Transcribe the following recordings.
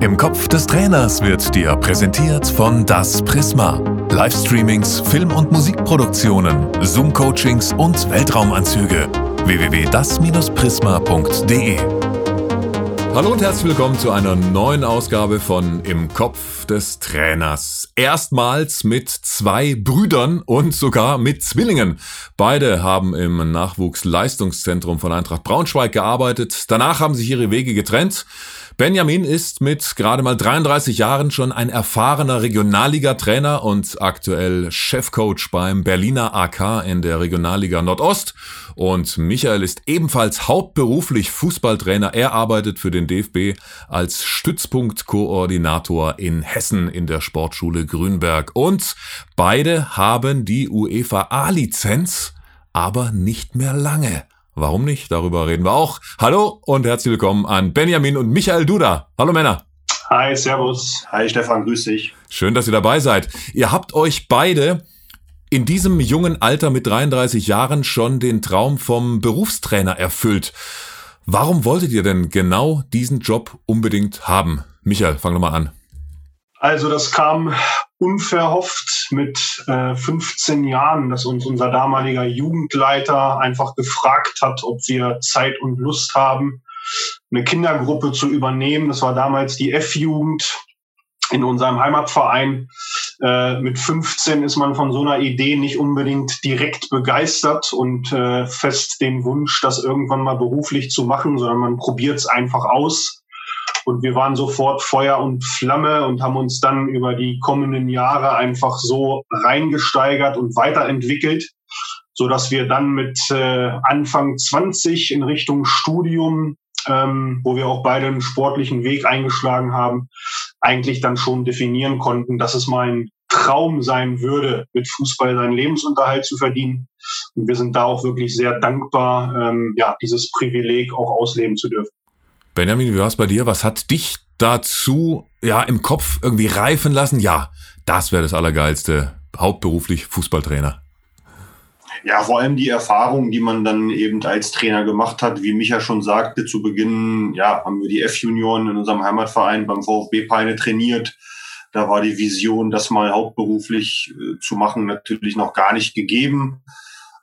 Im Kopf des Trainers wird dir präsentiert von Das Prisma. Livestreamings, Film- und Musikproduktionen, Zoom-Coachings und Weltraumanzüge. www.das-prisma.de Hallo und herzlich willkommen zu einer neuen Ausgabe von Im Kopf des Trainers. Erstmals mit zwei Brüdern und sogar mit Zwillingen. Beide haben im Nachwuchsleistungszentrum von Eintracht Braunschweig gearbeitet. Danach haben sich ihre Wege getrennt. Benjamin ist mit gerade mal 33 Jahren schon ein erfahrener Regionalliga-Trainer und aktuell Chefcoach beim Berliner AK in der Regionalliga Nordost. Und Michael ist ebenfalls hauptberuflich Fußballtrainer. Er arbeitet für den DFB als Stützpunktkoordinator in Hessen in der Sportschule Grünberg. Und beide haben die UEFA A-Lizenz, aber nicht mehr lange. Warum nicht? Darüber reden wir auch. Hallo und herzlich willkommen an Benjamin und Michael Duda. Hallo Männer. Hi, Servus. Hi Stefan, grüß dich. Schön, dass ihr dabei seid. Ihr habt euch beide in diesem jungen Alter mit 33 Jahren schon den Traum vom Berufstrainer erfüllt. Warum wolltet ihr denn genau diesen Job unbedingt haben? Michael, fang doch mal an. Also das kam unverhofft mit äh, 15 Jahren, dass uns unser damaliger Jugendleiter einfach gefragt hat, ob wir Zeit und Lust haben, eine Kindergruppe zu übernehmen. Das war damals die F-Jugend in unserem Heimatverein. Äh, mit 15 ist man von so einer Idee nicht unbedingt direkt begeistert und äh, fest den Wunsch, das irgendwann mal beruflich zu machen, sondern man probiert es einfach aus. Und wir waren sofort Feuer und Flamme und haben uns dann über die kommenden Jahre einfach so reingesteigert und weiterentwickelt, so dass wir dann mit äh, Anfang 20 in Richtung Studium, ähm, wo wir auch beide einen sportlichen Weg eingeschlagen haben, eigentlich dann schon definieren konnten, dass es mein Traum sein würde, mit Fußball seinen Lebensunterhalt zu verdienen. Und wir sind da auch wirklich sehr dankbar, ähm, ja, dieses Privileg auch ausleben zu dürfen. Benjamin, wie war es bei dir? Was hat dich dazu ja im Kopf irgendwie reifen lassen? Ja, das wäre das Allergeilste. Hauptberuflich Fußballtrainer. Ja, vor allem die Erfahrung, die man dann eben als Trainer gemacht hat. Wie Micha schon sagte, zu Beginn, ja, haben wir die F-Junioren in unserem Heimatverein beim VfB Peine trainiert. Da war die Vision, das mal hauptberuflich äh, zu machen, natürlich noch gar nicht gegeben.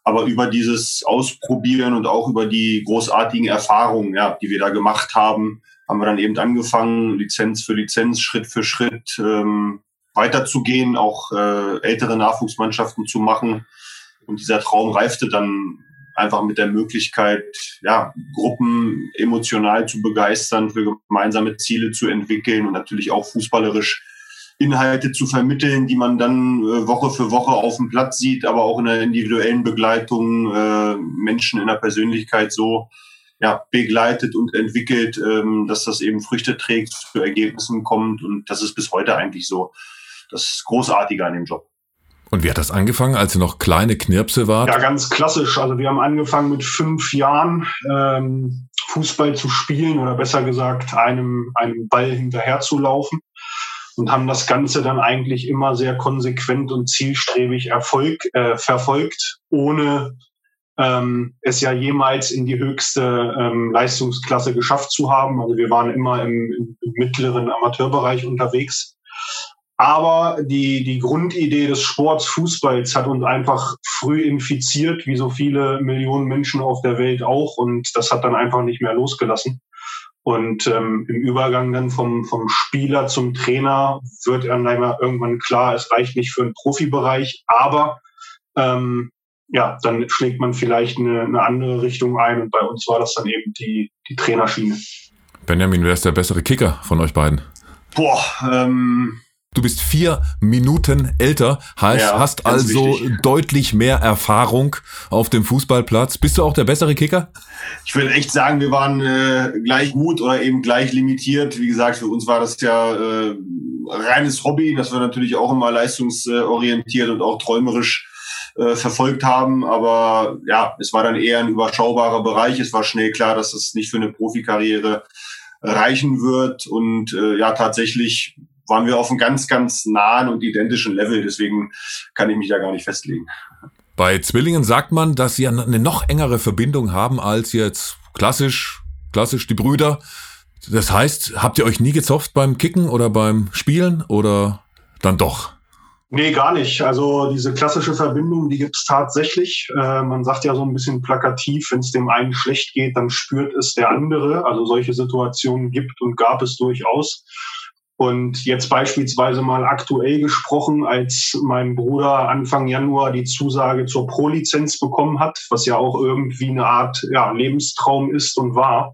Aber über dieses Ausprobieren und auch über die großartigen Erfahrungen, ja, die wir da gemacht haben, haben wir dann eben angefangen, Lizenz für Lizenz, Schritt für Schritt ähm, weiterzugehen, auch äh, ältere Nachwuchsmannschaften zu machen. Und dieser Traum reifte dann einfach mit der Möglichkeit, ja, Gruppen emotional zu begeistern, für gemeinsame Ziele zu entwickeln und natürlich auch fußballerisch Inhalte zu vermitteln, die man dann äh, Woche für Woche auf dem Platz sieht, aber auch in der individuellen Begleitung äh, Menschen in der Persönlichkeit so ja, begleitet und entwickelt, ähm, dass das eben Früchte trägt, zu Ergebnissen kommt. Und das ist bis heute eigentlich so das Großartige an dem Job. Und wie hat das angefangen, als ihr noch kleine Knirpse wart? Ja, ganz klassisch. Also wir haben angefangen mit fünf Jahren ähm, Fußball zu spielen oder besser gesagt einem, einem Ball hinterherzulaufen und haben das Ganze dann eigentlich immer sehr konsequent und zielstrebig Erfolg, äh, verfolgt, ohne ähm, es ja jemals in die höchste ähm, Leistungsklasse geschafft zu haben. Also wir waren immer im, im, mittleren Amateurbereich unterwegs. Aber die, die Grundidee des Sports Fußballs hat uns einfach früh infiziert, wie so viele Millionen Menschen auf der Welt auch. Und das hat dann einfach nicht mehr losgelassen. Und ähm, im Übergang dann vom, vom Spieler zum Trainer wird einem irgendwann klar, es reicht nicht für einen Profibereich, aber ähm, ja, dann schlägt man vielleicht eine, eine andere Richtung ein und bei uns war das dann eben die, die Trainerschiene. Benjamin, wer ist der bessere Kicker von euch beiden? Boah, ähm, Du bist vier Minuten älter, heißt, ja, hast also wichtig. deutlich mehr Erfahrung auf dem Fußballplatz. Bist du auch der bessere Kicker? Ich würde echt sagen, wir waren äh, gleich gut oder eben gleich limitiert. Wie gesagt, für uns war das ja äh, reines Hobby, das wir natürlich auch immer leistungsorientiert und auch träumerisch äh, verfolgt haben. Aber ja, es war dann eher ein überschaubarer Bereich. Es war schnell klar, dass das nicht für eine Profikarriere reichen wird. Und äh, ja, tatsächlich waren wir auf einem ganz, ganz nahen und identischen Level. Deswegen kann ich mich da gar nicht festlegen. Bei Zwillingen sagt man, dass sie eine noch engere Verbindung haben als jetzt klassisch, klassisch die Brüder. Das heißt, habt ihr euch nie gezofft beim Kicken oder beim Spielen oder dann doch? Nee, gar nicht. Also diese klassische Verbindung, die gibt's tatsächlich. Äh, man sagt ja so ein bisschen plakativ, wenn es dem einen schlecht geht, dann spürt es der andere. Also solche Situationen gibt und gab es durchaus. Und jetzt beispielsweise mal aktuell gesprochen, als mein Bruder Anfang Januar die Zusage zur Pro-Lizenz bekommen hat, was ja auch irgendwie eine Art ja, Lebenstraum ist und war,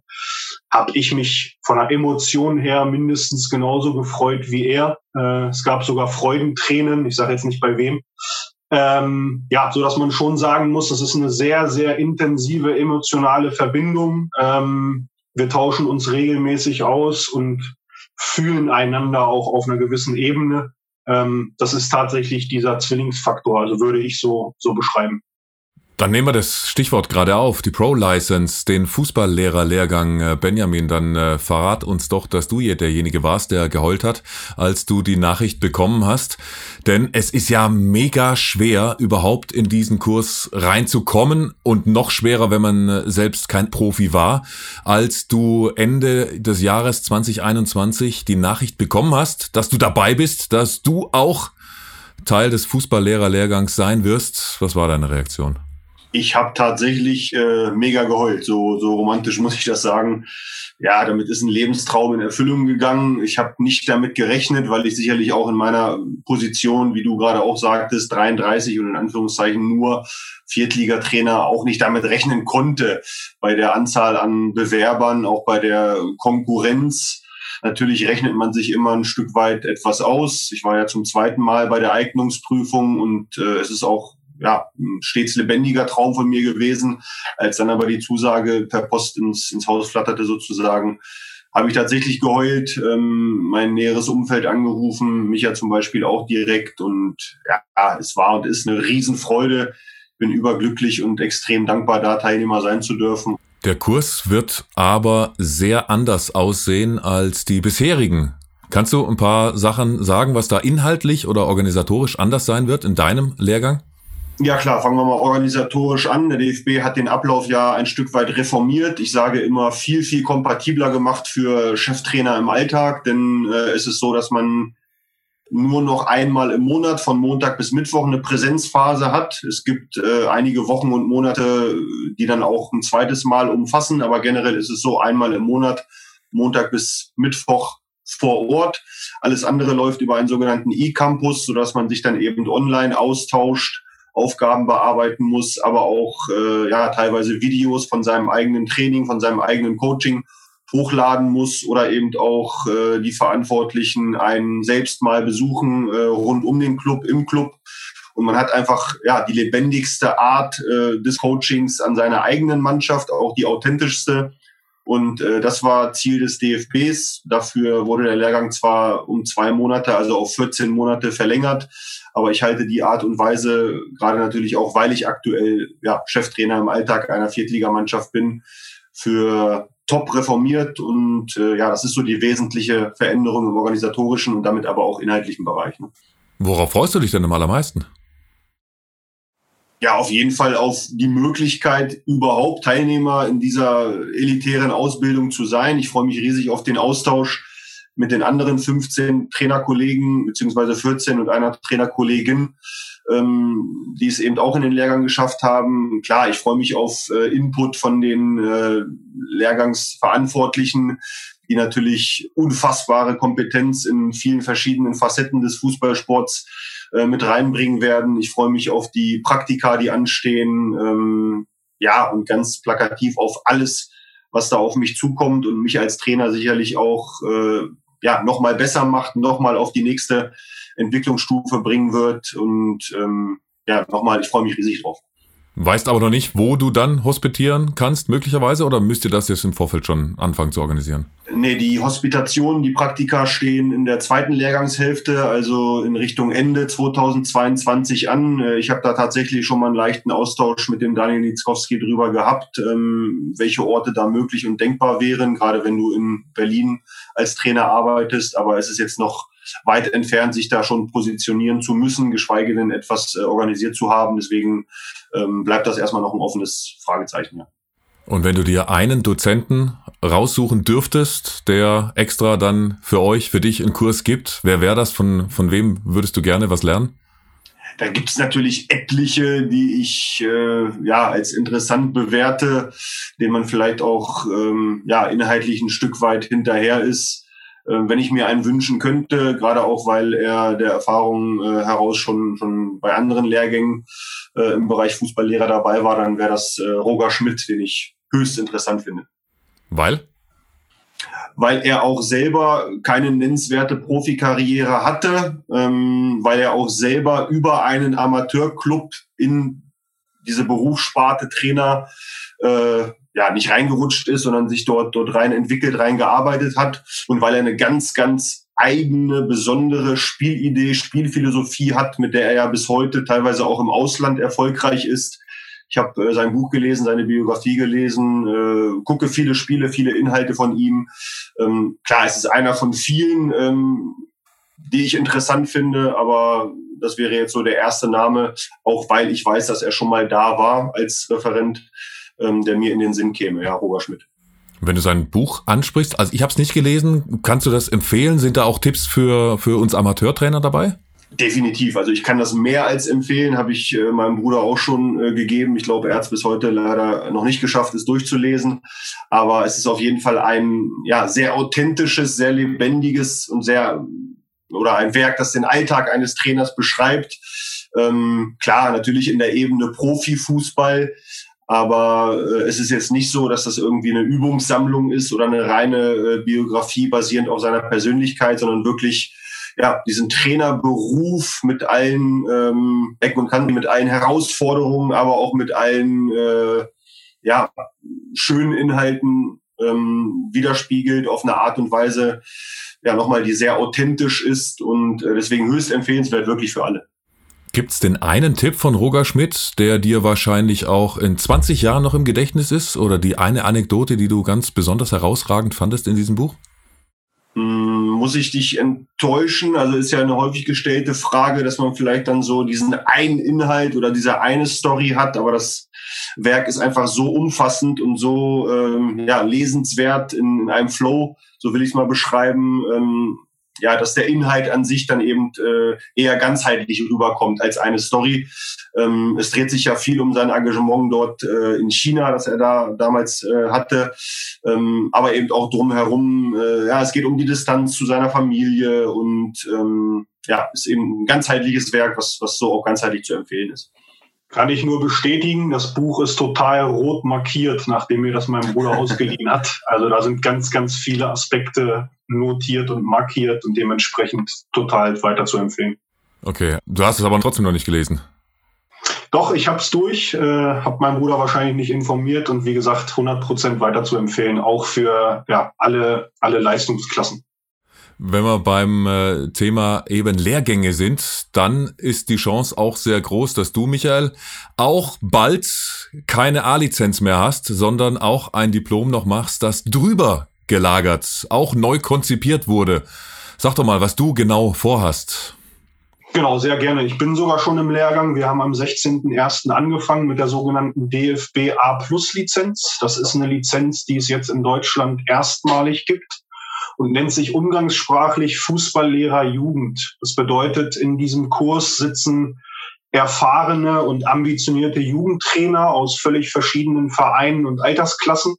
habe ich mich von der Emotion her mindestens genauso gefreut wie er. Äh, es gab sogar Freudentränen, ich sage jetzt nicht bei wem. Ähm, ja, so dass man schon sagen muss, das ist eine sehr, sehr intensive emotionale Verbindung. Ähm, wir tauschen uns regelmäßig aus und fühlen einander auch auf einer gewissen Ebene. Ähm, das ist tatsächlich dieser Zwillingsfaktor, also würde ich so, so beschreiben. Dann nehmen wir das Stichwort gerade auf, die Pro-License, den Fußballlehrerlehrgang. Äh, Benjamin, dann äh, verrat uns doch, dass du hier derjenige warst, der geheult hat, als du die Nachricht bekommen hast. Denn es ist ja mega schwer, überhaupt in diesen Kurs reinzukommen und noch schwerer, wenn man äh, selbst kein Profi war, als du Ende des Jahres 2021 die Nachricht bekommen hast, dass du dabei bist, dass du auch Teil des Fußballlehrerlehrgangs sein wirst. Was war deine Reaktion? Ich habe tatsächlich äh, mega geheult. So, so romantisch muss ich das sagen. Ja, damit ist ein Lebenstraum in Erfüllung gegangen. Ich habe nicht damit gerechnet, weil ich sicherlich auch in meiner Position, wie du gerade auch sagtest, 33 und in Anführungszeichen nur Viertligatrainer auch nicht damit rechnen konnte. Bei der Anzahl an Bewerbern, auch bei der Konkurrenz. Natürlich rechnet man sich immer ein Stück weit etwas aus. Ich war ja zum zweiten Mal bei der Eignungsprüfung und äh, es ist auch ja, stets lebendiger Traum von mir gewesen. Als dann aber die Zusage per Post ins, ins Haus flatterte sozusagen, habe ich tatsächlich geheult, ähm, mein näheres Umfeld angerufen, mich ja zum Beispiel auch direkt und ja, es war und ist eine Riesenfreude. Bin überglücklich und extrem dankbar, da Teilnehmer sein zu dürfen. Der Kurs wird aber sehr anders aussehen als die bisherigen. Kannst du ein paar Sachen sagen, was da inhaltlich oder organisatorisch anders sein wird in deinem Lehrgang? Ja klar, fangen wir mal organisatorisch an. Der DFB hat den Ablauf ja ein Stück weit reformiert. Ich sage immer viel, viel kompatibler gemacht für Cheftrainer im Alltag, denn äh, es ist so, dass man nur noch einmal im Monat von Montag bis Mittwoch eine Präsenzphase hat. Es gibt äh, einige Wochen und Monate, die dann auch ein zweites Mal umfassen, aber generell ist es so einmal im Monat, Montag bis Mittwoch vor Ort. Alles andere läuft über einen sogenannten E-Campus, sodass man sich dann eben online austauscht Aufgaben bearbeiten muss, aber auch äh, ja teilweise Videos von seinem eigenen Training, von seinem eigenen Coaching hochladen muss oder eben auch äh, die Verantwortlichen einen selbst mal besuchen äh, rund um den Club, im Club. Und man hat einfach ja die lebendigste Art äh, des Coachings an seiner eigenen Mannschaft, auch die authentischste. Und äh, das war Ziel des DFBs. Dafür wurde der Lehrgang zwar um zwei Monate, also auf 14 Monate verlängert, aber ich halte die Art und Weise, gerade natürlich auch, weil ich aktuell ja, Cheftrainer im Alltag einer Viertligamannschaft bin, für top reformiert und äh, ja, das ist so die wesentliche Veränderung im organisatorischen und damit aber auch inhaltlichen Bereich. Ne? Worauf freust du dich denn am allermeisten? ja, auf jeden Fall auf die Möglichkeit, überhaupt Teilnehmer in dieser elitären Ausbildung zu sein. Ich freue mich riesig auf den Austausch mit den anderen 15 Trainerkollegen beziehungsweise 14 und einer Trainerkollegin, ähm, die es eben auch in den Lehrgang geschafft haben. Klar, ich freue mich auf äh, Input von den äh, Lehrgangsverantwortlichen, die natürlich unfassbare Kompetenz in vielen verschiedenen Facetten des Fußballsports äh, mit reinbringen werden. Ich freue mich auf die Praktika, die anstehen. Ähm, ja, und ganz plakativ auf alles, was da auf mich zukommt und mich als Trainer sicherlich auch äh, ja, nochmal besser macht, nochmal auf die nächste Entwicklungsstufe bringen wird. Und ähm, ja, nochmal, ich freue mich riesig drauf. Weißt aber noch nicht, wo du dann hospitieren kannst, möglicherweise, oder müsst ihr das jetzt im Vorfeld schon anfangen zu organisieren? Nee, die Hospitationen, die Praktika stehen in der zweiten Lehrgangshälfte, also in Richtung Ende 2022 an. Äh, ich habe da tatsächlich schon mal einen leichten Austausch mit dem Daniel Nitzkowski drüber gehabt, ähm, welche Orte da möglich und denkbar wären, gerade wenn du in Berlin als Trainer arbeitest. Aber es ist jetzt noch weit entfernt, sich da schon positionieren zu müssen, geschweige denn etwas äh, organisiert zu haben. Deswegen ähm, bleibt das erstmal noch ein offenes Fragezeichen. Ja. Und wenn du dir einen Dozenten raussuchen dürftest, der extra dann für euch, für dich einen Kurs gibt, wer wäre das? Von, von wem würdest du gerne was lernen? Da gibt's natürlich etliche, die ich äh, ja als interessant bewerte, denen man vielleicht auch ähm, ja inhaltlich ein Stück weit hinterher ist. Äh, wenn ich mir einen wünschen könnte, gerade auch weil er der Erfahrung äh, heraus schon schon bei anderen Lehrgängen äh, im Bereich Fußballlehrer dabei war, dann wäre das äh, Roger Schmidt, den ich höchst interessant finde. Weil? weil er auch selber keine nennenswerte Profikarriere hatte, ähm, weil er auch selber über einen Amateurclub in diese Berufssparte Trainer äh, ja nicht reingerutscht ist, sondern sich dort dort rein entwickelt, rein gearbeitet hat. Und weil er eine ganz ganz eigene besondere Spielidee, Spielphilosophie hat, mit der er ja bis heute teilweise auch im Ausland erfolgreich ist. Ich habe äh, sein Buch gelesen, seine Biografie gelesen, äh, gucke viele Spiele, viele Inhalte von ihm. Ähm, klar, es ist einer von vielen, ähm, die ich interessant finde, aber das wäre jetzt so der erste Name, auch weil ich weiß, dass er schon mal da war als Referent, ähm, der mir in den Sinn käme, ja, Roger Schmidt. Wenn du sein Buch ansprichst, also ich habe es nicht gelesen, kannst du das empfehlen? Sind da auch Tipps für, für uns Amateurtrainer dabei? Definitiv. Also ich kann das mehr als empfehlen, habe ich äh, meinem Bruder auch schon äh, gegeben. Ich glaube, er hat es bis heute leider noch nicht geschafft, es durchzulesen. Aber es ist auf jeden Fall ein ja, sehr authentisches, sehr lebendiges und sehr oder ein Werk, das den Alltag eines Trainers beschreibt. Ähm, klar, natürlich in der Ebene Profifußball, aber äh, es ist jetzt nicht so, dass das irgendwie eine Übungssammlung ist oder eine reine äh, Biografie basierend auf seiner Persönlichkeit, sondern wirklich ja, diesen Trainerberuf mit allen ähm, Ecken und Kanten, mit allen Herausforderungen, aber auch mit allen äh, ja, schönen Inhalten ähm, widerspiegelt auf eine Art und Weise, ja, nochmal, die sehr authentisch ist und äh, deswegen höchst empfehlenswert wirklich für alle. Gibt's denn einen Tipp von Roger Schmidt, der dir wahrscheinlich auch in 20 Jahren noch im Gedächtnis ist? Oder die eine Anekdote, die du ganz besonders herausragend fandest in diesem Buch? Hm, muss ich dich enttäuschen? Also ist ja eine häufig gestellte Frage, dass man vielleicht dann so diesen einen Inhalt oder diese eine Story hat, aber das Werk ist einfach so umfassend und so ähm, ja, lesenswert in, in einem Flow, so will ich es mal beschreiben, ähm, ja, dass der Inhalt an sich dann eben äh, eher ganzheitlich rüberkommt als eine Story. Ähm, es dreht sich ja viel um sein Engagement dort äh, in China, das er da damals äh, hatte, ähm, aber eben auch drumherum. Äh, ja, es geht um die Distanz zu seiner Familie und ähm, ja, ist eben ein ganzheitliches Werk, was, was so auch ganzheitlich zu empfehlen ist. Kann ich nur bestätigen, das Buch ist total rot markiert, nachdem mir das mein Bruder ausgeliehen hat. Also da sind ganz, ganz viele Aspekte notiert und markiert und dementsprechend total weiter zu empfehlen. Okay, du hast es aber trotzdem noch nicht gelesen. Doch, ich habe es durch, äh, habe meinen Bruder wahrscheinlich nicht informiert und wie gesagt 100% weiter zu empfehlen, auch für ja, alle, alle Leistungsklassen. Wenn wir beim äh, Thema eben Lehrgänge sind, dann ist die Chance auch sehr groß, dass du, Michael, auch bald keine A-Lizenz mehr hast, sondern auch ein Diplom noch machst, das drüber gelagert, auch neu konzipiert wurde. Sag doch mal, was du genau vorhast. Genau, sehr gerne. Ich bin sogar schon im Lehrgang. Wir haben am 16.01. angefangen mit der sogenannten DFB A Plus Lizenz. Das ist eine Lizenz, die es jetzt in Deutschland erstmalig gibt und nennt sich umgangssprachlich Fußballlehrer Jugend. Das bedeutet, in diesem Kurs sitzen erfahrene und ambitionierte Jugendtrainer aus völlig verschiedenen Vereinen und Altersklassen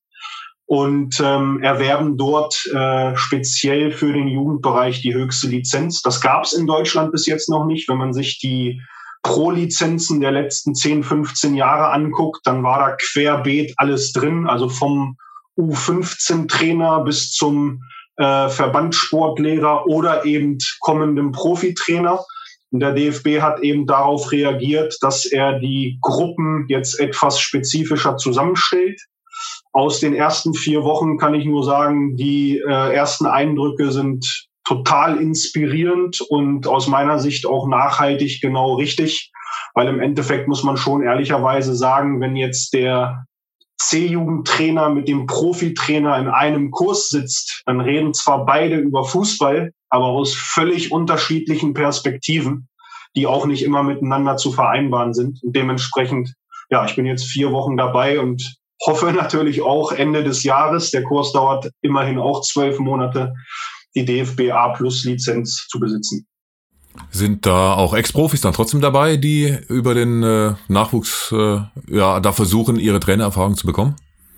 und ähm, erwerben dort äh, speziell für den Jugendbereich die höchste Lizenz. Das gab es in Deutschland bis jetzt noch nicht. Wenn man sich die Pro-Lizenzen der letzten 10, 15 Jahre anguckt, dann war da querbeet alles drin, also vom U15-Trainer bis zum äh, Verbandssportlehrer oder eben kommendem Profitrainer. Und der DFB hat eben darauf reagiert, dass er die Gruppen jetzt etwas spezifischer zusammenstellt. Aus den ersten vier Wochen kann ich nur sagen, die äh, ersten Eindrücke sind total inspirierend und aus meiner Sicht auch nachhaltig genau richtig, weil im Endeffekt muss man schon ehrlicherweise sagen, wenn jetzt der C-Jugendtrainer mit dem Profitrainer in einem Kurs sitzt, dann reden zwar beide über Fußball, aber aus völlig unterschiedlichen Perspektiven, die auch nicht immer miteinander zu vereinbaren sind. Und dementsprechend, ja, ich bin jetzt vier Wochen dabei und hoffe natürlich auch Ende des Jahres, der Kurs dauert immerhin auch zwölf Monate, die DFB A Plus Lizenz zu besitzen. Sind da auch Ex-Profis dann trotzdem dabei, die über den äh, Nachwuchs äh, ja da versuchen, ihre Trainererfahrung zu bekommen?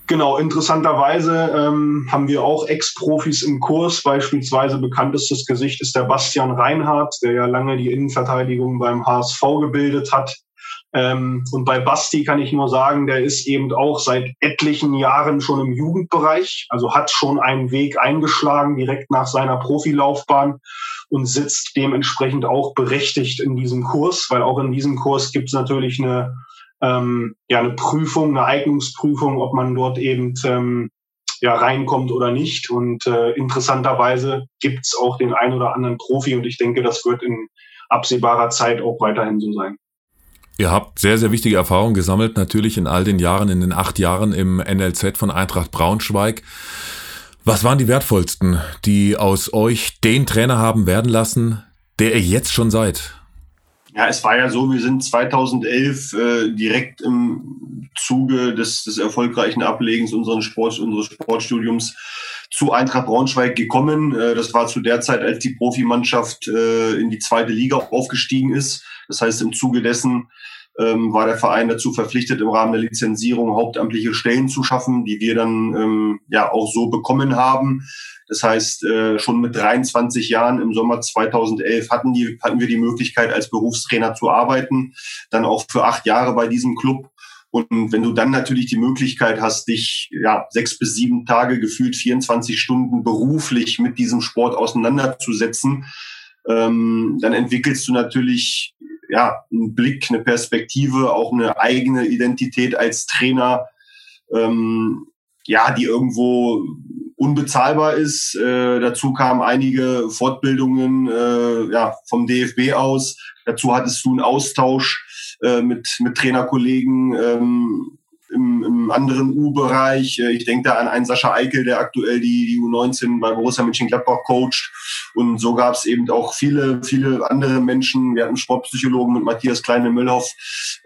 Genau, interessanterweise ähm, haben wir auch Ex-Profis im Kurs. Beispielsweise bekanntestes Gesicht ist der Bastian Reinhardt, der ja lange die Innenverteidigung beim HSV gebildet hat. Ähm, und bei Basti kann ich nur sagen, der ist eben auch seit etlichen Jahren schon im Jugendbereich, also hat schon einen Weg eingeschlagen direkt nach seiner Profilaufbahn und sitzt dementsprechend auch berechtigt in diesem Kurs, weil auch in diesem Kurs gibt es natürlich eine, ähm, ja, eine Prüfung, eine Eignungsprüfung, ob man dort eben ähm, ja, reinkommt oder nicht. Und äh, interessanterweise gibt es auch den ein oder anderen Profi und ich denke, das wird in absehbarer Zeit auch weiterhin so sein. Ihr habt sehr, sehr wichtige Erfahrungen gesammelt, natürlich in all den Jahren, in den acht Jahren im NLZ von Eintracht Braunschweig. Was waren die wertvollsten, die aus euch den Trainer haben werden lassen, der ihr jetzt schon seid? Ja, es war ja so, wir sind 2011 äh, direkt im Zuge des, des erfolgreichen Ablegens unseres, Sport, unseres Sportstudiums zu Eintracht Braunschweig gekommen. Äh, das war zu der Zeit, als die Profimannschaft äh, in die zweite Liga aufgestiegen ist. Das heißt, im Zuge dessen ähm, war der Verein dazu verpflichtet, im Rahmen der Lizenzierung hauptamtliche Stellen zu schaffen, die wir dann ähm, ja auch so bekommen haben. Das heißt, äh, schon mit 23 Jahren im Sommer 2011 hatten, die, hatten wir die Möglichkeit, als Berufstrainer zu arbeiten, dann auch für acht Jahre bei diesem Club. Und wenn du dann natürlich die Möglichkeit hast, dich ja sechs bis sieben Tage gefühlt 24 Stunden beruflich mit diesem Sport auseinanderzusetzen, ähm, dann entwickelst du natürlich ja, einen Blick, eine Perspektive, auch eine eigene Identität als Trainer, ähm, ja, die irgendwo unbezahlbar ist. Äh, dazu kamen einige Fortbildungen äh, ja, vom DFB aus. Dazu hattest du einen Austausch äh, mit, mit Trainerkollegen. Ähm, im, im anderen U-Bereich. Äh, ich denke da an einen Sascha Eikel, der aktuell die, die U19 bei Borussia Mönchengladbach coacht. Und so gab es eben auch viele, viele andere Menschen. Wir hatten Sportpsychologen mit Matthias Kleine-Müllhoff,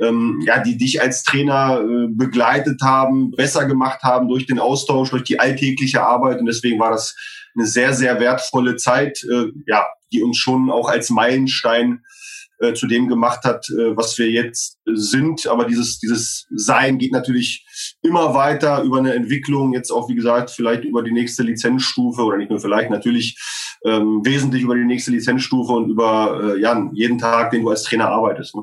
ähm, ja, die dich als Trainer äh, begleitet haben, besser gemacht haben durch den Austausch, durch die alltägliche Arbeit. Und deswegen war das eine sehr, sehr wertvolle Zeit, äh, ja, die uns schon auch als Meilenstein äh, zu dem gemacht hat, äh, was wir jetzt sind. Aber dieses, dieses Sein geht natürlich immer weiter über eine Entwicklung, jetzt auch, wie gesagt, vielleicht über die nächste Lizenzstufe oder nicht nur vielleicht, natürlich ähm, wesentlich über die nächste Lizenzstufe und über äh, ja, jeden Tag, den du als Trainer arbeitest. Ne?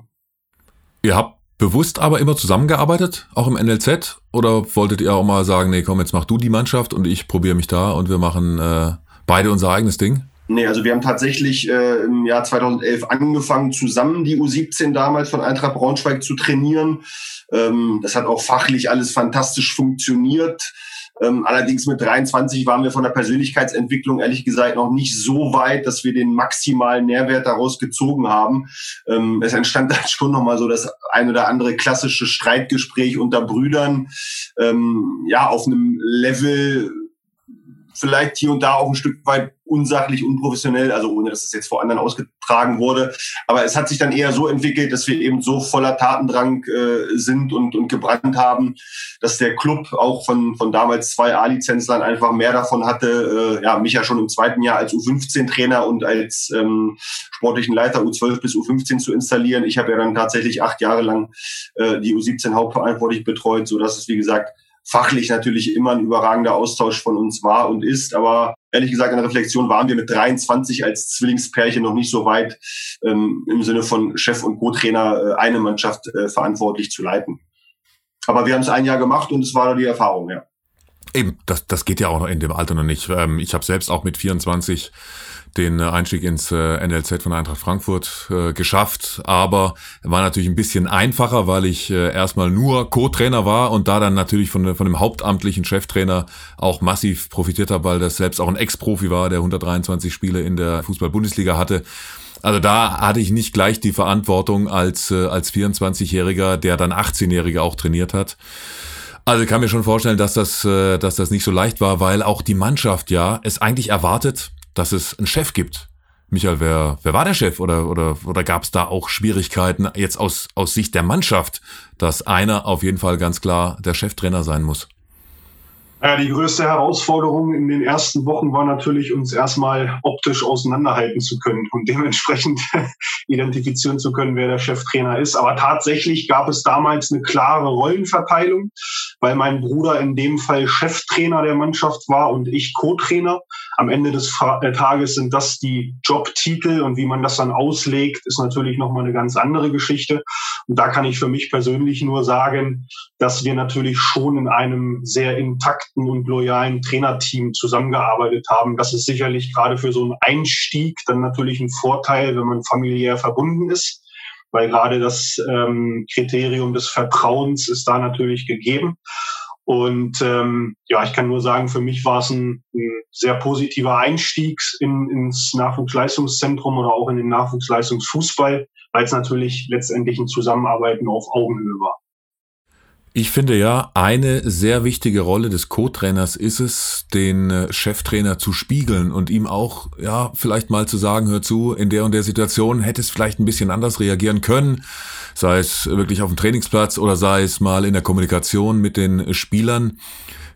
Ihr habt bewusst aber immer zusammengearbeitet, auch im NLZ? Oder wolltet ihr auch mal sagen, nee, komm, jetzt mach du die Mannschaft und ich probiere mich da und wir machen äh, beide unser eigenes Ding? Nee, also wir haben tatsächlich äh, im Jahr 2011 angefangen, zusammen die U17 damals von Eintracht Braunschweig zu trainieren. Ähm, das hat auch fachlich alles fantastisch funktioniert. Ähm, allerdings mit 23 waren wir von der Persönlichkeitsentwicklung ehrlich gesagt noch nicht so weit, dass wir den maximalen Nährwert daraus gezogen haben. Ähm, es entstand dann schon nochmal so das ein oder andere klassische Streitgespräch unter Brüdern, ähm, ja, auf einem Level, vielleicht hier und da auch ein Stück weit unsachlich, unprofessionell, also ohne dass es jetzt vor anderen ausgetragen wurde. Aber es hat sich dann eher so entwickelt, dass wir eben so voller Tatendrang äh, sind und, und gebrannt haben, dass der Club auch von, von damals zwei A-Lizenzlern einfach mehr davon hatte, äh, ja, mich ja schon im zweiten Jahr als U15-Trainer und als ähm, sportlichen Leiter U12 bis U15 zu installieren. Ich habe ja dann tatsächlich acht Jahre lang äh, die U17 hauptverantwortlich betreut, so dass es, wie gesagt, fachlich natürlich immer ein überragender Austausch von uns war und ist. Aber ehrlich gesagt, in der Reflexion waren wir mit 23 als Zwillingspärchen noch nicht so weit, ähm, im Sinne von Chef und Co-Trainer äh, eine Mannschaft äh, verantwortlich zu leiten. Aber wir haben es ein Jahr gemacht und es war die Erfahrung, ja. Eben, das, das geht ja auch noch in dem Alter noch nicht. Ähm, ich habe selbst auch mit 24 den Einstieg ins äh, NLZ von Eintracht Frankfurt äh, geschafft, aber war natürlich ein bisschen einfacher, weil ich äh, erstmal nur Co-Trainer war und da dann natürlich von, von dem hauptamtlichen Cheftrainer auch massiv profitiert habe, weil das selbst auch ein Ex-Profi war, der 123 Spiele in der Fußball-Bundesliga hatte. Also da hatte ich nicht gleich die Verantwortung als, äh, als 24-Jähriger, der dann 18-Jährige auch trainiert hat. Also ich kann mir schon vorstellen, dass das, äh, dass das nicht so leicht war, weil auch die Mannschaft ja es eigentlich erwartet, dass es einen Chef gibt. Michael, wer, wer war der Chef oder, oder, oder gab es da auch Schwierigkeiten jetzt aus, aus Sicht der Mannschaft, dass einer auf jeden Fall ganz klar der Cheftrainer sein muss? Ja, die größte Herausforderung in den ersten Wochen war natürlich, uns erstmal optisch auseinanderhalten zu können und dementsprechend identifizieren zu können, wer der Cheftrainer ist. Aber tatsächlich gab es damals eine klare Rollenverteilung, weil mein Bruder in dem Fall Cheftrainer der Mannschaft war und ich Co-Trainer. Am Ende des äh, Tages sind das die Jobtitel und wie man das dann auslegt, ist natürlich nochmal eine ganz andere Geschichte. Und da kann ich für mich persönlich nur sagen, dass wir natürlich schon in einem sehr intakten und loyalen Trainerteam zusammengearbeitet haben. Das ist sicherlich gerade für so einen Einstieg dann natürlich ein Vorteil, wenn man familiär verbunden ist weil gerade das ähm, Kriterium des Vertrauens ist da natürlich gegeben. Und ähm, ja, ich kann nur sagen, für mich war es ein, ein sehr positiver Einstieg in, ins Nachwuchsleistungszentrum oder auch in den Nachwuchsleistungsfußball, weil es natürlich letztendlich ein Zusammenarbeiten auf Augenhöhe war. Ich finde ja, eine sehr wichtige Rolle des Co-Trainers ist es, den äh, Cheftrainer zu spiegeln und ihm auch, ja, vielleicht mal zu sagen, hör zu, in der und der Situation hätte es vielleicht ein bisschen anders reagieren können, sei es wirklich auf dem Trainingsplatz oder sei es mal in der Kommunikation mit den Spielern.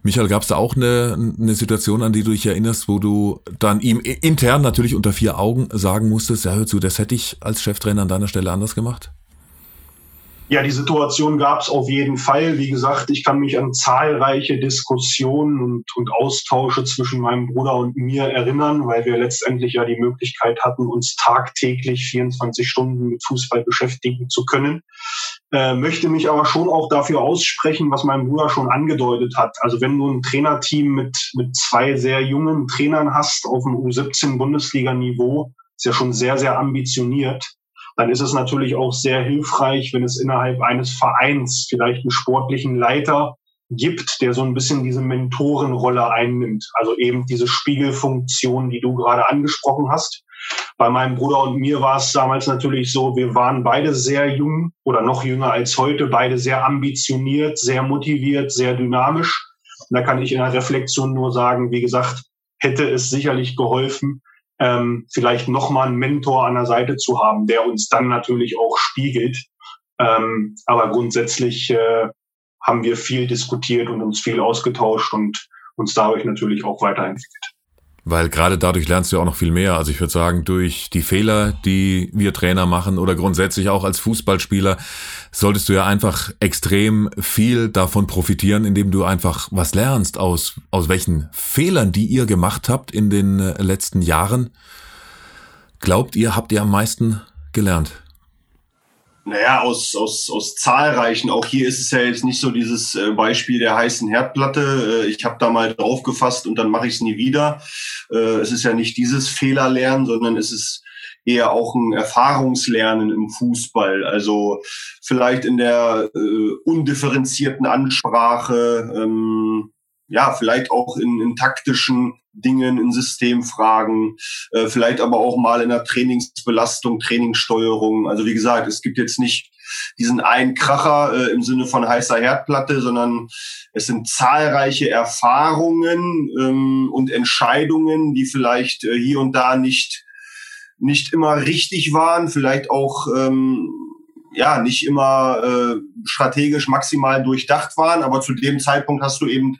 Michael, gab es da auch eine, eine Situation, an die du dich erinnerst, wo du dann ihm intern natürlich unter vier Augen sagen musstest, ja, hör zu, das hätte ich als Cheftrainer an deiner Stelle anders gemacht? Ja, die Situation gab es auf jeden Fall. Wie gesagt, ich kann mich an zahlreiche Diskussionen und, und Austausche zwischen meinem Bruder und mir erinnern, weil wir letztendlich ja die Möglichkeit hatten, uns tagtäglich 24 Stunden mit Fußball beschäftigen zu können. Äh, möchte mich aber schon auch dafür aussprechen, was mein Bruder schon angedeutet hat. Also wenn du ein Trainerteam mit, mit zwei sehr jungen Trainern hast auf dem U17-Bundesliga-Niveau, ist ja schon sehr, sehr ambitioniert dann ist es natürlich auch sehr hilfreich, wenn es innerhalb eines Vereins vielleicht einen sportlichen Leiter gibt, der so ein bisschen diese Mentorenrolle einnimmt. Also eben diese Spiegelfunktion, die du gerade angesprochen hast. Bei meinem Bruder und mir war es damals natürlich so, wir waren beide sehr jung oder noch jünger als heute, beide sehr ambitioniert, sehr motiviert, sehr dynamisch. Und da kann ich in der Reflexion nur sagen, wie gesagt, hätte es sicherlich geholfen, ähm, vielleicht nochmal einen Mentor an der Seite zu haben, der uns dann natürlich auch spiegelt. Ähm, aber grundsätzlich äh, haben wir viel diskutiert und uns viel ausgetauscht und uns dadurch natürlich auch weiterentwickelt. Weil gerade dadurch lernst du auch noch viel mehr. Also ich würde sagen, durch die Fehler, die wir Trainer machen oder grundsätzlich auch als Fußballspieler, solltest du ja einfach extrem viel davon profitieren, indem du einfach was lernst aus, aus welchen Fehlern, die ihr gemacht habt in den äh, letzten Jahren. Glaubt ihr, habt ihr am meisten gelernt? Naja, aus, aus, aus zahlreichen. Auch hier ist es ja jetzt nicht so dieses äh, Beispiel der heißen Herdplatte. Äh, ich habe da mal drauf gefasst und dann mache ich es nie wieder. Äh, es ist ja nicht dieses Fehlerlernen, sondern es ist eher auch ein Erfahrungslernen im Fußball. Also vielleicht in der äh, undifferenzierten Ansprache, ähm, ja, vielleicht auch in, in taktischen Dingen, in Systemfragen, äh, vielleicht aber auch mal in der Trainingsbelastung, Trainingssteuerung. Also wie gesagt, es gibt jetzt nicht diesen einen Kracher äh, im Sinne von heißer Herdplatte, sondern es sind zahlreiche Erfahrungen ähm, und Entscheidungen, die vielleicht äh, hier und da nicht nicht immer richtig waren, vielleicht auch ähm, ja nicht immer äh, strategisch maximal durchdacht waren, aber zu dem Zeitpunkt hast du eben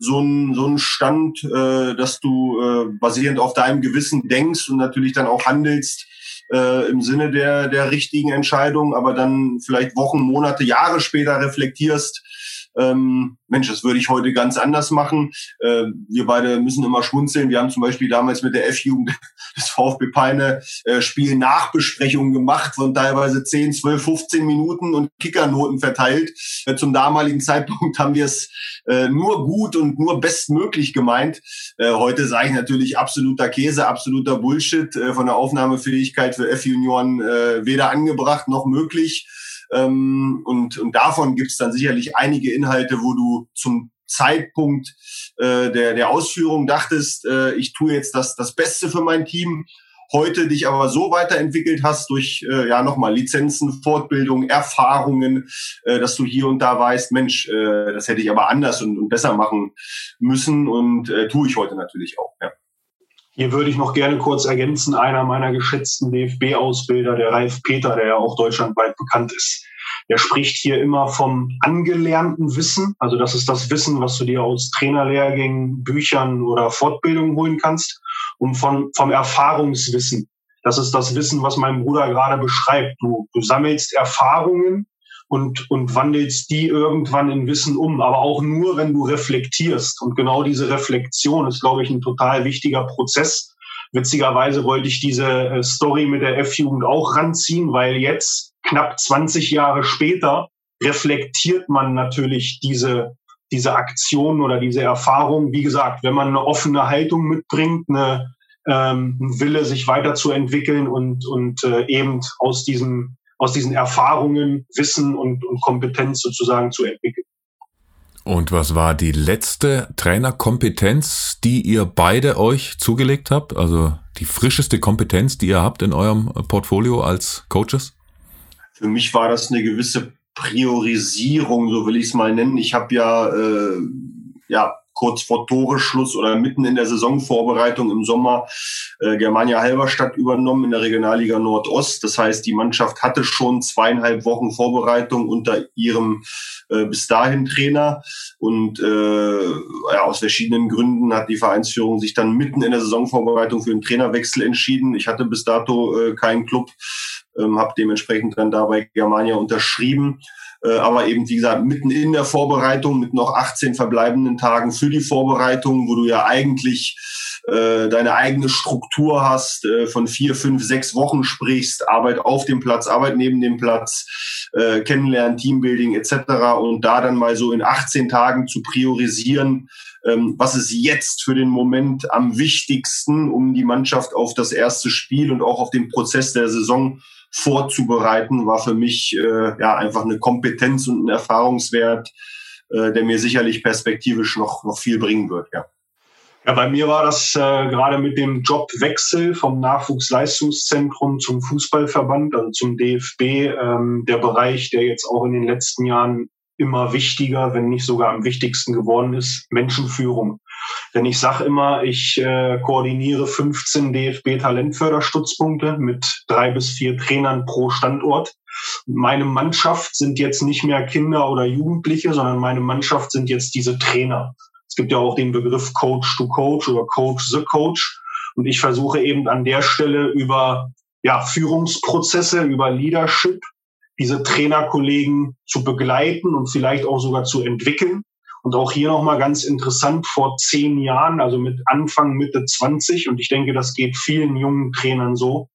so ein, so ein Stand, äh, dass du äh, basierend auf deinem Gewissen denkst und natürlich dann auch handelst äh, im Sinne der, der richtigen Entscheidung, aber dann vielleicht Wochen, Monate, Jahre später reflektierst, ähm, Mensch, das würde ich heute ganz anders machen. Äh, wir beide müssen immer schmunzeln. Wir haben zum Beispiel damals mit der F-Jugend des VfB Peine äh, Spielnachbesprechungen gemacht von teilweise 10, 12, 15 Minuten und Kickernoten verteilt. Äh, zum damaligen Zeitpunkt haben wir es äh, nur gut und nur bestmöglich gemeint. Äh, heute sage ich natürlich absoluter Käse, absoluter Bullshit, äh, von der Aufnahmefähigkeit für F-Junioren äh, weder angebracht noch möglich. Ähm, und, und davon gibt es dann sicherlich einige Inhalte, wo du zum Zeitpunkt äh, der, der Ausführung dachtest, äh, ich tue jetzt das, das Beste für mein Team, heute dich aber so weiterentwickelt hast durch äh, ja nochmal Lizenzen, Fortbildung, Erfahrungen, äh, dass du hier und da weißt, Mensch, äh, das hätte ich aber anders und, und besser machen müssen und äh, tue ich heute natürlich auch. Ja. Hier würde ich noch gerne kurz ergänzen, einer meiner geschätzten DFB-Ausbilder, der Ralf Peter, der ja auch deutschlandweit bekannt ist, der spricht hier immer vom angelernten Wissen. Also das ist das Wissen, was du dir aus Trainerlehrgängen, Büchern oder Fortbildungen holen kannst. Und von, vom Erfahrungswissen. Das ist das Wissen, was mein Bruder gerade beschreibt. Du, du sammelst Erfahrungen und, und wandelst die irgendwann in Wissen um, aber auch nur, wenn du reflektierst. Und genau diese Reflexion ist, glaube ich, ein total wichtiger Prozess. Witzigerweise wollte ich diese äh, Story mit der F-Jugend auch ranziehen, weil jetzt, knapp 20 Jahre später, reflektiert man natürlich diese, diese Aktion oder diese Erfahrung. Wie gesagt, wenn man eine offene Haltung mitbringt, eine, ähm, Wille, sich weiterzuentwickeln und, und äh, eben aus diesem aus diesen Erfahrungen Wissen und, und Kompetenz sozusagen zu entwickeln. Und was war die letzte Trainerkompetenz, die ihr beide euch zugelegt habt? Also die frischeste Kompetenz, die ihr habt in eurem Portfolio als Coaches? Für mich war das eine gewisse Priorisierung, so will ich es mal nennen. Ich habe ja, äh, ja kurz vor Toreschluss oder mitten in der Saisonvorbereitung im Sommer äh, Germania Halberstadt übernommen in der Regionalliga Nordost. Das heißt, die Mannschaft hatte schon zweieinhalb Wochen Vorbereitung unter ihrem äh, bis dahin Trainer. Und äh, ja, aus verschiedenen Gründen hat die Vereinsführung sich dann mitten in der Saisonvorbereitung für einen Trainerwechsel entschieden. Ich hatte bis dato äh, keinen Club, ähm, habe dementsprechend dann dabei Germania unterschrieben äh, aber eben, wie gesagt, mitten in der Vorbereitung mit noch 18 verbleibenden Tagen für die Vorbereitung, wo du ja eigentlich äh, deine eigene Struktur hast, äh, von vier, fünf, sechs Wochen sprichst, Arbeit auf dem Platz, Arbeit neben dem Platz, äh, Kennenlernen, Teambuilding etc. Und da dann mal so in 18 Tagen zu priorisieren, ähm, was ist jetzt für den Moment am wichtigsten, um die Mannschaft auf das erste Spiel und auch auf den Prozess der Saison vorzubereiten, war für mich äh, ja einfach eine Kompetenz und ein Erfahrungswert, äh, der mir sicherlich perspektivisch noch, noch viel bringen wird. Ja. Ja, bei mir war das äh, gerade mit dem Jobwechsel vom Nachwuchsleistungszentrum zum Fußballverband, also zum DFB, ähm, der Bereich, der jetzt auch in den letzten Jahren immer wichtiger, wenn nicht sogar am wichtigsten geworden ist, Menschenführung. Denn ich sage immer, ich äh, koordiniere 15 DFB-Talentförderstützpunkte mit drei bis vier Trainern pro Standort. Meine Mannschaft sind jetzt nicht mehr Kinder oder Jugendliche, sondern meine Mannschaft sind jetzt diese Trainer. Es gibt ja auch den Begriff Coach to Coach oder Coach the Coach. Und ich versuche eben an der Stelle über ja, Führungsprozesse, über Leadership diese Trainerkollegen zu begleiten und vielleicht auch sogar zu entwickeln. Und auch hier nochmal ganz interessant, vor zehn Jahren, also mit Anfang, Mitte 20, und ich denke, das geht vielen jungen Trainern so,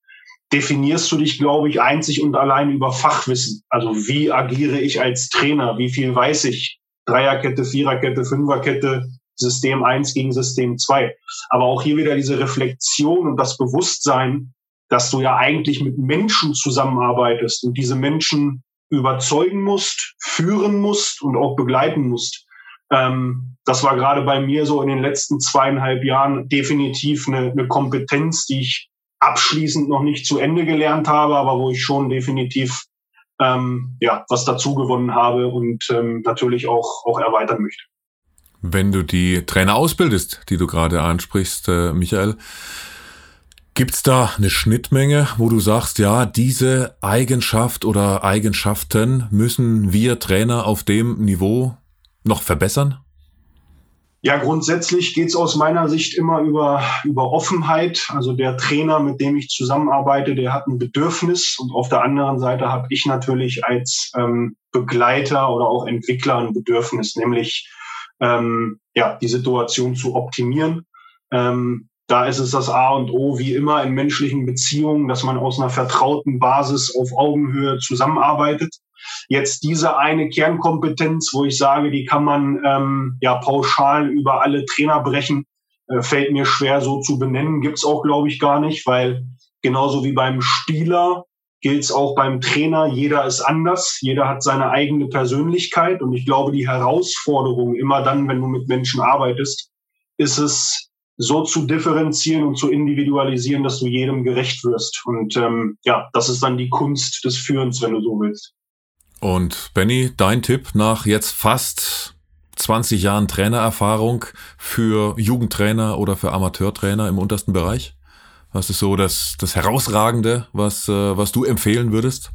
definierst du dich, glaube ich, einzig und allein über Fachwissen. Also wie agiere ich als Trainer? Wie viel weiß ich? Dreierkette, Viererkette, Fünferkette, System 1 gegen System 2. Aber auch hier wieder diese Reflexion und das Bewusstsein, dass du ja eigentlich mit Menschen zusammenarbeitest und diese Menschen überzeugen musst, führen musst und auch begleiten musst. Ähm, das war gerade bei mir so in den letzten zweieinhalb Jahren definitiv eine, eine Kompetenz, die ich abschließend noch nicht zu Ende gelernt habe, aber wo ich schon definitiv ähm, ja, was dazu gewonnen habe und ähm, natürlich auch, auch erweitern möchte. Wenn du die Trainer ausbildest, die du gerade ansprichst, äh, Michael, Gibt's da eine Schnittmenge, wo du sagst, ja, diese Eigenschaft oder Eigenschaften müssen wir Trainer auf dem Niveau noch verbessern? Ja, grundsätzlich geht's aus meiner Sicht immer über, über Offenheit. Also der Trainer, mit dem ich zusammenarbeite, der hat ein Bedürfnis und auf der anderen Seite habe ich natürlich als ähm, Begleiter oder auch Entwickler ein Bedürfnis, nämlich ähm, ja, die Situation zu optimieren. Ähm, da ist es das A und O, wie immer in menschlichen Beziehungen, dass man aus einer vertrauten Basis auf Augenhöhe zusammenarbeitet. Jetzt diese eine Kernkompetenz, wo ich sage, die kann man ähm, ja pauschal über alle Trainer brechen, äh, fällt mir schwer so zu benennen. Gibt's auch, glaube ich, gar nicht, weil genauso wie beim Spieler gilt es auch beim Trainer. Jeder ist anders, jeder hat seine eigene Persönlichkeit und ich glaube, die Herausforderung immer dann, wenn du mit Menschen arbeitest, ist es so zu differenzieren und zu individualisieren, dass du jedem gerecht wirst. Und ähm, ja, das ist dann die Kunst des Führens, wenn du so willst. Und Benny, dein Tipp nach jetzt fast 20 Jahren Trainererfahrung für Jugendtrainer oder für Amateurtrainer im untersten Bereich? Was ist so das, das Herausragende, was, äh, was du empfehlen würdest?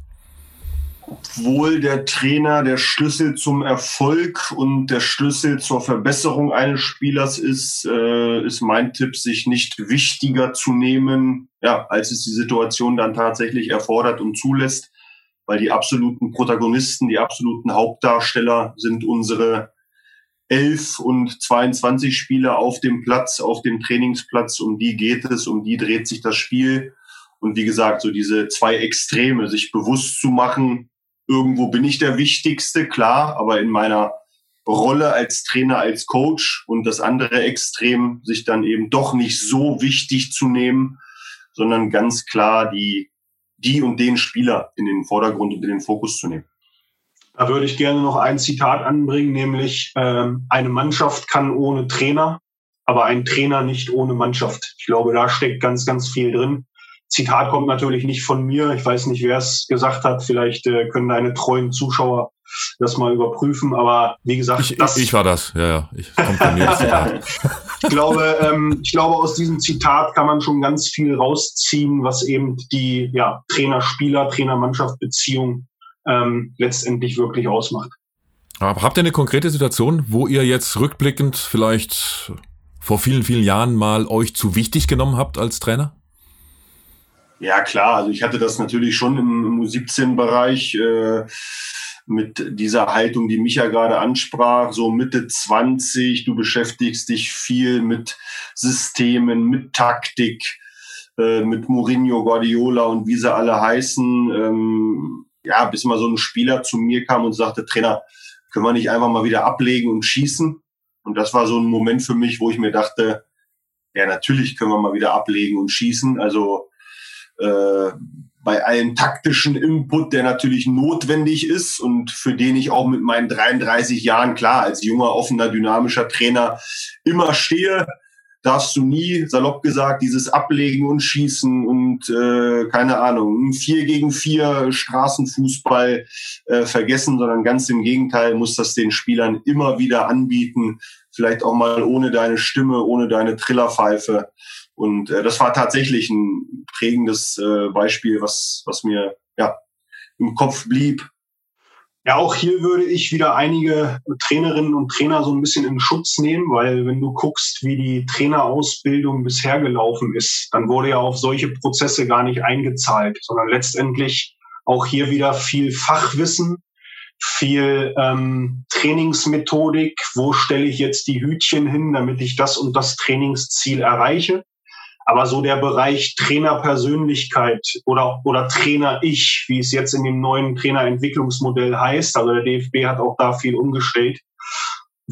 obwohl der Trainer der Schlüssel zum Erfolg und der Schlüssel zur Verbesserung eines Spielers ist, äh, ist mein Tipp, sich nicht wichtiger zu nehmen, ja, als es die Situation dann tatsächlich erfordert und zulässt, weil die absoluten Protagonisten, die absoluten Hauptdarsteller sind unsere elf und 22 Spieler auf dem Platz, auf dem Trainingsplatz. Um die geht es, um die dreht sich das Spiel. Und wie gesagt, so diese zwei Extreme, sich bewusst zu machen, Irgendwo bin ich der Wichtigste, klar, aber in meiner Rolle als Trainer, als Coach und das andere Extrem, sich dann eben doch nicht so wichtig zu nehmen, sondern ganz klar die, die und den Spieler in den Vordergrund und in den Fokus zu nehmen. Da würde ich gerne noch ein Zitat anbringen, nämlich ähm, eine Mannschaft kann ohne Trainer, aber ein Trainer nicht ohne Mannschaft. Ich glaube, da steckt ganz, ganz viel drin. Zitat kommt natürlich nicht von mir. Ich weiß nicht, wer es gesagt hat. Vielleicht äh, können deine treuen Zuschauer das mal überprüfen. Aber wie gesagt, ich, das, ich war das. Ja, ja. Ich, kommt von mir das Zitat. ich glaube, ähm, ich glaube, aus diesem Zitat kann man schon ganz viel rausziehen, was eben die ja, Trainer-Spieler, Trainer-Mannschaft-Beziehung ähm, letztendlich wirklich ausmacht. Aber habt ihr eine konkrete Situation, wo ihr jetzt rückblickend vielleicht vor vielen, vielen Jahren mal euch zu wichtig genommen habt als Trainer? Ja, klar. Also ich hatte das natürlich schon im U17-Bereich äh, mit dieser Haltung, die Micha gerade ansprach, so Mitte 20, du beschäftigst dich viel mit Systemen, mit Taktik, äh, mit Mourinho, Guardiola und wie sie alle heißen. Ähm, ja, bis mal so ein Spieler zu mir kam und sagte, Trainer, können wir nicht einfach mal wieder ablegen und schießen? Und das war so ein Moment für mich, wo ich mir dachte, ja, natürlich können wir mal wieder ablegen und schießen. Also äh, bei allem taktischen Input, der natürlich notwendig ist und für den ich auch mit meinen 33 Jahren klar als junger, offener, dynamischer Trainer immer stehe, darfst du nie, salopp gesagt, dieses Ablegen und Schießen und äh, keine Ahnung, vier gegen vier Straßenfußball äh, vergessen, sondern ganz im Gegenteil muss das den Spielern immer wieder anbieten, vielleicht auch mal ohne deine Stimme, ohne deine Trillerpfeife. Und äh, das war tatsächlich ein prägendes äh, Beispiel, was, was mir ja im Kopf blieb. Ja, auch hier würde ich wieder einige Trainerinnen und Trainer so ein bisschen in Schutz nehmen, weil wenn du guckst, wie die Trainerausbildung bisher gelaufen ist, dann wurde ja auf solche Prozesse gar nicht eingezahlt, sondern letztendlich auch hier wieder viel Fachwissen, viel ähm, Trainingsmethodik, wo stelle ich jetzt die Hütchen hin, damit ich das und das Trainingsziel erreiche. Aber so der Bereich Trainerpersönlichkeit oder, oder Trainer-Ich, wie es jetzt in dem neuen Trainerentwicklungsmodell heißt, also der DFB hat auch da viel umgestellt,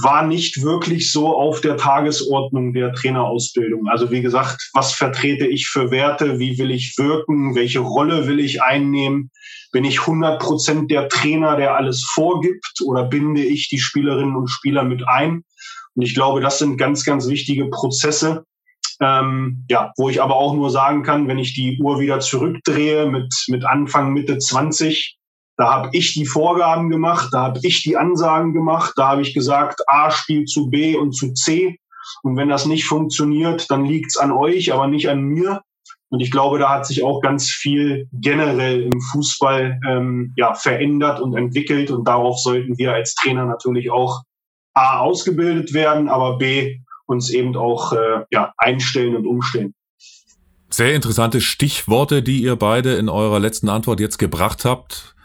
war nicht wirklich so auf der Tagesordnung der Trainerausbildung. Also wie gesagt, was vertrete ich für Werte? Wie will ich wirken? Welche Rolle will ich einnehmen? Bin ich 100 Prozent der Trainer, der alles vorgibt? Oder binde ich die Spielerinnen und Spieler mit ein? Und ich glaube, das sind ganz, ganz wichtige Prozesse, ähm, ja, wo ich aber auch nur sagen kann, wenn ich die Uhr wieder zurückdrehe mit, mit Anfang, Mitte 20, da habe ich die Vorgaben gemacht, da habe ich die Ansagen gemacht, da habe ich gesagt, A spielt zu B und zu C. Und wenn das nicht funktioniert, dann liegt's an euch, aber nicht an mir. Und ich glaube, da hat sich auch ganz viel generell im Fußball ähm, ja, verändert und entwickelt. Und darauf sollten wir als Trainer natürlich auch A ausgebildet werden, aber B uns eben auch äh, ja, einstellen und umstellen. Sehr interessante Stichworte, die ihr beide in eurer letzten Antwort jetzt gebracht habt.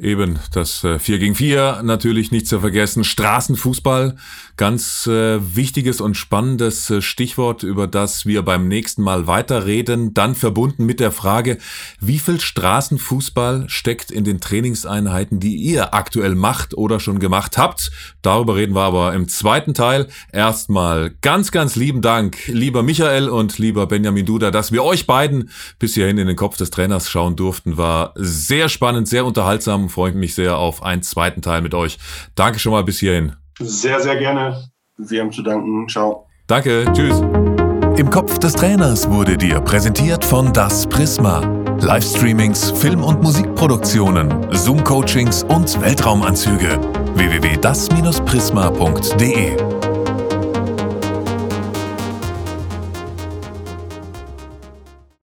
Eben das äh, 4 gegen 4 natürlich nicht zu vergessen. Straßenfußball, ganz äh, wichtiges und spannendes äh, Stichwort, über das wir beim nächsten Mal weiterreden. Dann verbunden mit der Frage, wie viel Straßenfußball steckt in den Trainingseinheiten, die ihr aktuell macht oder schon gemacht habt. Darüber reden wir aber im zweiten Teil. Erstmal ganz, ganz lieben Dank, lieber Michael und lieber Benjamin Duda, dass wir euch beiden bis hierhin in den Kopf des Trainers schauen durften. War sehr spannend, sehr unterhaltsam freue ich mich sehr auf einen zweiten Teil mit euch. Danke schon mal bis hierhin. Sehr, sehr gerne. Wir haben zu danken. Ciao. Danke. Tschüss. Im Kopf des Trainers wurde dir präsentiert von Das Prisma. Livestreamings, Film- und Musikproduktionen, Zoom-Coachings und Weltraumanzüge. www.das-prisma.de